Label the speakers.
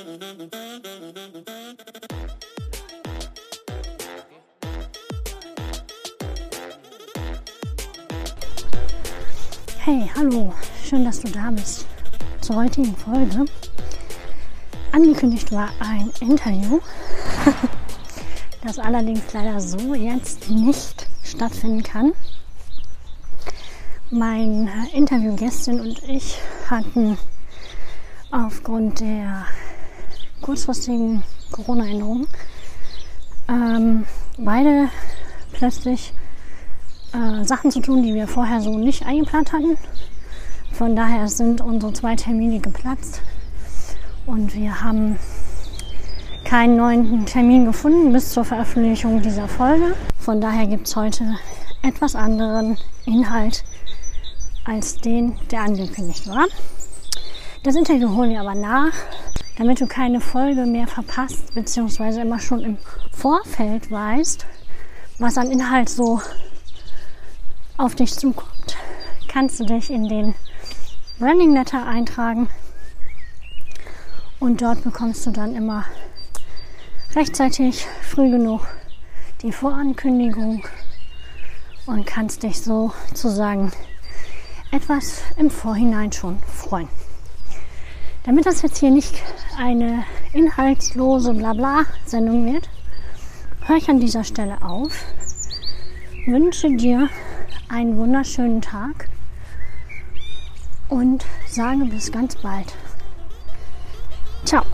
Speaker 1: Hey, hallo, schön, dass du da bist. Zur heutigen Folge. Angekündigt war ein Interview, das allerdings leider so jetzt nicht stattfinden kann. Mein Interviewgästin und ich hatten aufgrund der kurzfristigen Corona-Änderungen ähm, beide plötzlich äh, Sachen zu tun, die wir vorher so nicht eingeplant hatten. Von daher sind unsere zwei Termine geplatzt und wir haben keinen neuen Termin gefunden bis zur Veröffentlichung dieser Folge. Von daher gibt es heute etwas anderen Inhalt als den, der angekündigt war. Das Interview holen wir aber nach, damit du keine Folge mehr verpasst, beziehungsweise immer schon im Vorfeld weißt, was an Inhalt so auf dich zukommt. Kannst du dich in den Running Letter eintragen und dort bekommst du dann immer rechtzeitig, früh genug die Vorankündigung und kannst dich sozusagen etwas im Vorhinein schon freuen. Damit das jetzt hier nicht eine inhaltslose Blabla-Sendung wird, höre ich an dieser Stelle auf, wünsche dir einen wunderschönen Tag und sage bis ganz bald. Ciao.